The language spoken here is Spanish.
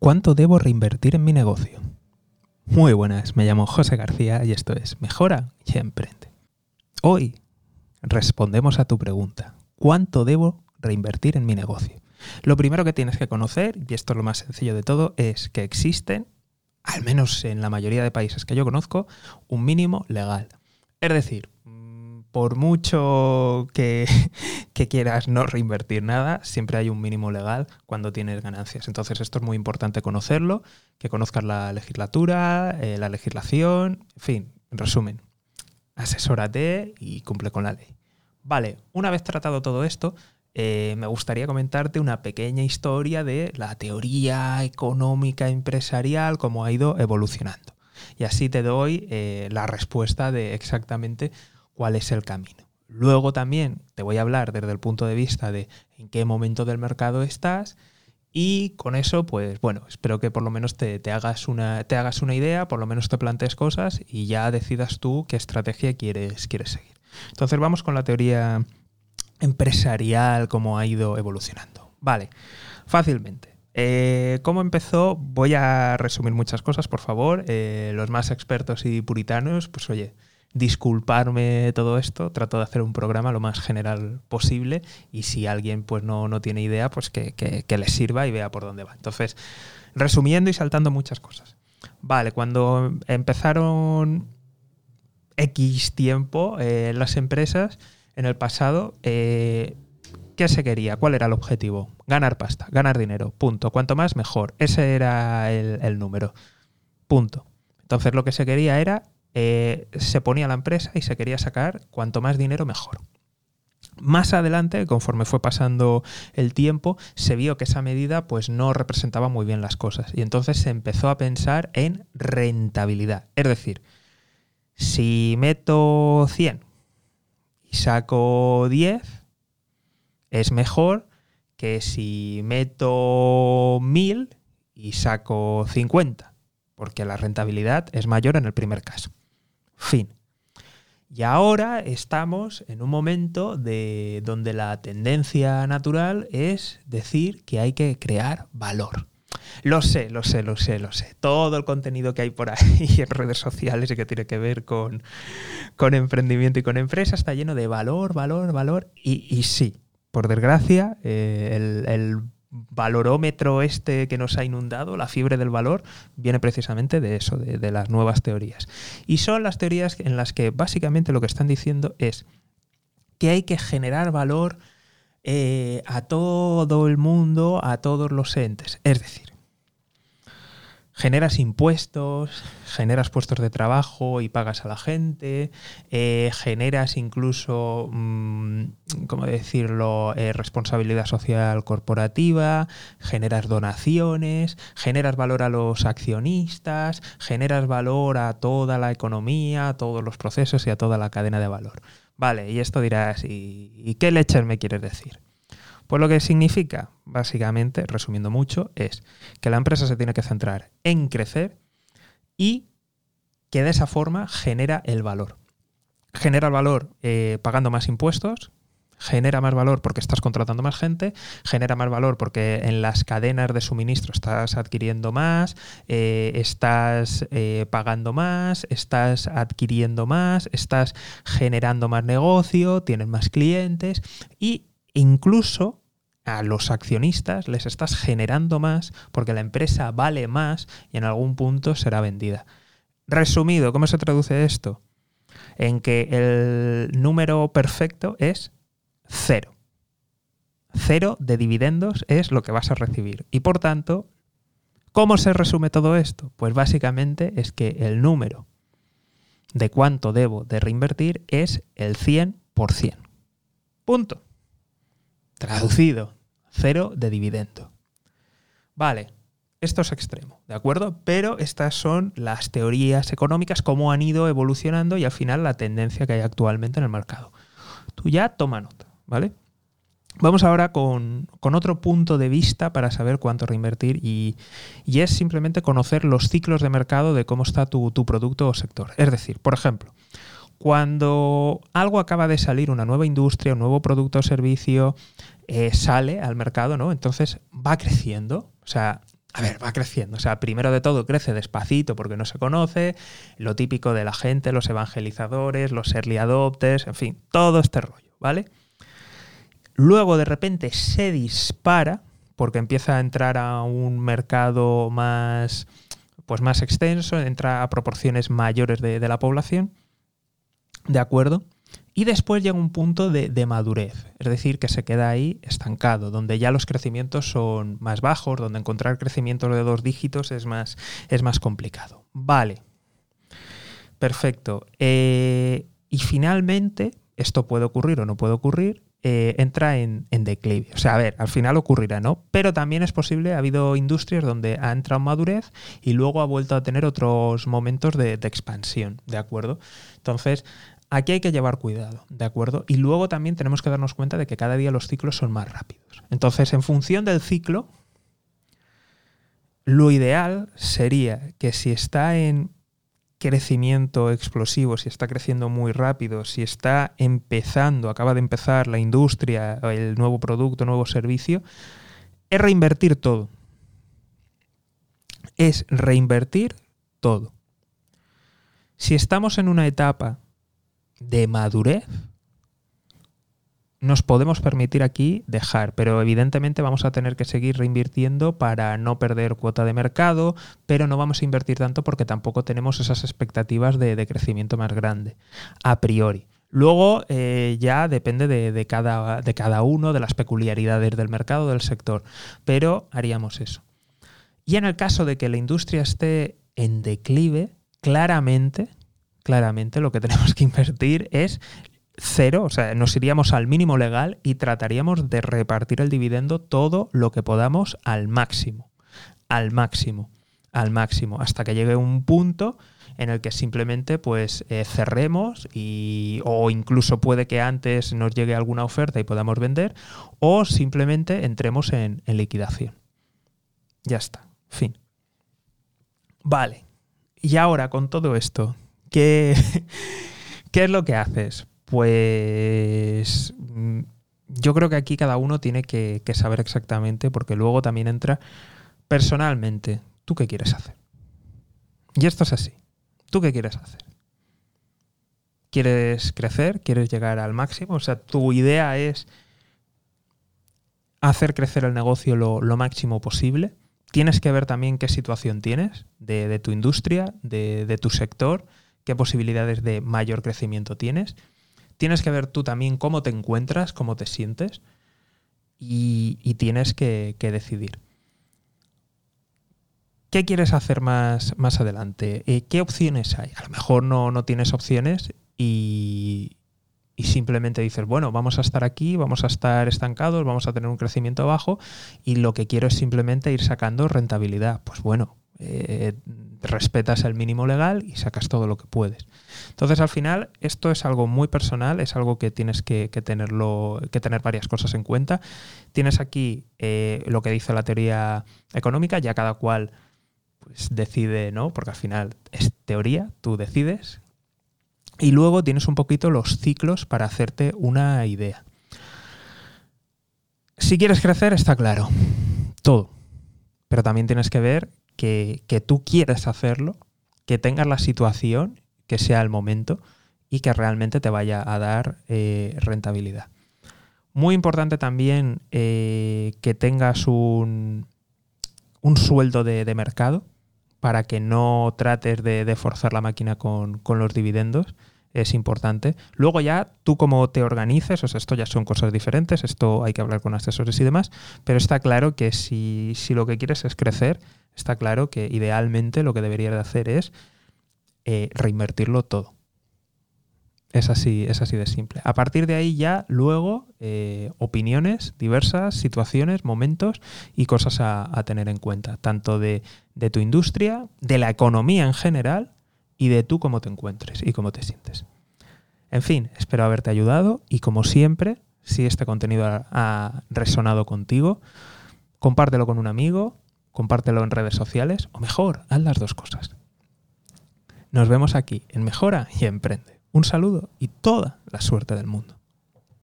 ¿Cuánto debo reinvertir en mi negocio? Muy buenas, me llamo José García y esto es Mejora y Emprende. Hoy respondemos a tu pregunta. ¿Cuánto debo reinvertir en mi negocio? Lo primero que tienes que conocer, y esto es lo más sencillo de todo, es que existen, al menos en la mayoría de países que yo conozco, un mínimo legal. Es decir, por mucho que, quieras no reinvertir nada, siempre hay un mínimo legal cuando tienes ganancias. Entonces esto es muy importante conocerlo, que conozcas la legislatura, eh, la legislación, en fin, en resumen, asesórate y cumple con la ley. Vale, una vez tratado todo esto, eh, me gustaría comentarte una pequeña historia de la teoría económica empresarial, cómo ha ido evolucionando. Y así te doy eh, la respuesta de exactamente cuál es el camino. Luego también te voy a hablar desde el punto de vista de en qué momento del mercado estás y con eso, pues bueno, espero que por lo menos te, hagas, una, te hagas una idea, por lo menos te plantees cosas y ya decidas tú qué estrategia quieres, quieres seguir. Entonces vamos con la teoría empresarial, cómo ha ido evolucionando. Vale, fácilmente. Eh, ¿Cómo empezó? Voy a resumir muchas cosas, por favor. Eh, los más expertos y puritanos, pues oye, disculparme todo esto, trato de hacer un programa lo más general posible y si alguien pues no, no tiene idea, pues que, que, le sirva y vea por dónde va. Entonces, resumiendo y saltando muchas cosas. Vale, cuando empezaron X tiempo eh, las empresas en el pasado, eh, ¿qué se quería? ¿Cuál era el objetivo? Ganar pasta, ganar dinero, punto. Cuanto más, mejor. Ese era el, el número, punto. Entonces lo que se quería era eh, se ponía la empresa y se quería sacar cuanto más dinero mejor. Más adelante, conforme fue pasando el tiempo, se vio que esa medida pues no representaba muy bien las cosas y entonces se empezó a pensar en rentabilidad. Es decir, si meto 100 y saco 10, es mejor que si meto 1000 y saco 50, porque la rentabilidad es mayor en el primer caso. Fin. Y ahora estamos en un momento de donde la tendencia natural es decir que hay que crear valor. Lo sé, lo sé, lo sé, lo sé. Todo el contenido que hay por ahí en redes sociales y que tiene que ver con, con emprendimiento y con empresa está lleno de valor, valor, valor. Y, sí, por desgracia, eh, el, el valorómetro este que nos ha inundado, la fiebre del valor, viene precisamente de eso, de, las nuevas teorías. Y son las teorías en las que básicamente lo que están diciendo es que hay que generar valor eh, a todo el mundo, a todos los entes. Es decir, generas impuestos, generas puestos de trabajo y pagas a la gente, eh, generas incluso, mm, ¿cómo decirlo?, eh, responsabilidad social corporativa, generas donaciones, generas valor a los accionistas, generas valor a toda la economía, a todos los procesos y a toda la cadena de valor. Vale, y esto dirás, ¿y, qué leches me quieres decir? Pues lo que significa, básicamente, resumiendo mucho, es que la empresa se tiene que centrar en crecer y que de esa forma genera el valor. Genera el valor eh, pagando más impuestos, genera más valor porque estás contratando más gente, genera más valor porque en las cadenas de suministro estás adquiriendo más, eh, estás eh, pagando más, estás adquiriendo más, estás generando más negocio, tienes más clientes y incluso a los accionistas les estás generando más porque la empresa vale más y en algún punto será vendida. Resumido, ¿cómo se traduce esto? En que el número perfecto es cero. Cero de dividendos es lo que vas a recibir. Y por tanto, ¿cómo se resume todo esto? Pues básicamente es que el número de cuánto debo de reinvertir es el 100%. Punto. Traducido, cero de dividendo. Vale, esto es extremo, ¿de acuerdo? Pero estas son las teorías económicas, cómo han ido evolucionando y al final la tendencia que hay actualmente en el mercado. Tú ya toma nota, ¿vale? Vamos ahora con, otro punto de vista para saber cuánto reinvertir y, es simplemente conocer los ciclos de mercado de cómo está tu, tu producto o sector. Es decir, por ejemplo, cuando algo acaba de salir, una nueva industria, un nuevo producto o servicio, eh, sale al mercado, ¿no? Entonces va creciendo. O sea, a ver, va creciendo. O sea, primero de todo crece despacito porque no se conoce, lo típico de la gente, los evangelizadores, los early adopters, en fin, todo este rollo, ¿vale? Luego de repente se dispara porque empieza a entrar a un mercado más, pues más extenso, entra a proporciones mayores de, de la población, ¿de acuerdo? Y después llega un punto de, madurez, es decir, que se queda ahí estancado, donde ya los crecimientos son más bajos, donde encontrar crecimientos de dos dígitos es más, es más complicado. Vale. Perfecto. Eh, y finalmente, esto puede ocurrir o no puede ocurrir, eh, entra en, declive. O sea, a ver, al final ocurrirá, ¿no? Pero también es posible, ha habido industrias donde ha entrado en madurez y luego ha vuelto a tener otros momentos de expansión, ¿de acuerdo? Entonces, Aquí hay que llevar cuidado, ¿de acuerdo? Y luego también tenemos que darnos cuenta de que cada día los ciclos son más rápidos. Entonces, en función del ciclo, lo ideal sería que si está en crecimiento explosivo, si está creciendo muy rápido, si está empezando, acaba de empezar la industria, el nuevo producto, nuevo servicio, es reinvertir todo. Es reinvertir todo. Si estamos en una etapa de madurez nos podemos permitir aquí dejar, pero evidentemente vamos a tener que seguir reinvirtiendo para no perder cuota de mercado, pero no vamos a invertir tanto porque tampoco tenemos esas expectativas de, crecimiento más grande, a priori. Luego eh, ya depende de, cada, de cada uno, de las peculiaridades del mercado, del sector, pero haríamos eso. Y en el caso de que la industria esté en declive, claramente claramente lo que tenemos que invertir es cero, o sea, nos iríamos al mínimo legal y trataríamos de repartir el dividendo todo lo que podamos al máximo, al máximo, al máximo, hasta que llegue un punto en el que simplemente pues eh, cerremos y, o incluso puede que antes nos llegue alguna oferta y podamos vender o simplemente entremos en, en liquidación. Ya está, fin. Vale. Y ahora con todo esto, ¿Qué, ¿Qué es lo que haces? Pues mm, yo creo que aquí cada uno tiene que, saber exactamente, porque luego también entra personalmente, ¿tú qué quieres hacer? Y esto es así. ¿Tú qué quieres hacer? ¿Quieres crecer? ¿Quieres llegar al máximo? O sea, tu idea es hacer crecer el negocio lo, máximo posible. Tienes que ver también qué situación tienes de, tu industria, de, de tu sector qué posibilidades de mayor crecimiento tienes. Tienes que ver tú también cómo te encuentras, cómo te sientes y, tienes que, decidir. ¿Qué quieres hacer más, más adelante? Eh, ¿Qué opciones hay? A lo mejor no, no tienes opciones y, y simplemente dices, bueno, vamos a estar aquí, vamos a estar estancados, vamos a tener un crecimiento bajo y lo que quiero es simplemente ir sacando rentabilidad. Pues bueno, eh, respetas el mínimo legal y sacas todo lo que puedes. Entonces, al final, esto es algo muy personal, es algo que tienes que, tenerlo, que tener varias cosas en cuenta. Tienes aquí eh, lo que dice la teoría económica, ya cada cual pues, decide, ¿no? Porque al final es teoría, tú decides. Y luego tienes un poquito los ciclos para hacerte una idea. Si quieres crecer, está claro. Todo. Pero también tienes que ver que, tú quieres hacerlo, que tengas la situación, que sea el momento y que realmente te vaya a dar eh, rentabilidad. Muy importante también eh, que tengas un, un sueldo de, mercado para que no trates de, forzar la máquina con, con, los dividendos. Es importante. Luego ya tú como te organices, o sea, esto ya son cosas diferentes, esto hay que hablar con asesores y demás, pero está claro que si, si lo que quieres es crecer, está claro que idealmente lo que debería de hacer es eh, reinvertirlo todo. Es así, es así de simple. A partir de ahí ya luego eh, opiniones diversas, situaciones, momentos y cosas a, tener en cuenta, tanto de, de, tu industria, de la economía en general y de tú cómo te encuentres y cómo te sientes. En fin, espero haberte ayudado y como siempre, si este contenido ha resonado contigo, compártelo con un amigo, compártelo en redes sociales o mejor, haz las dos cosas. Nos vemos aquí en Mejora y Emprende. Un saludo y toda la suerte del mundo.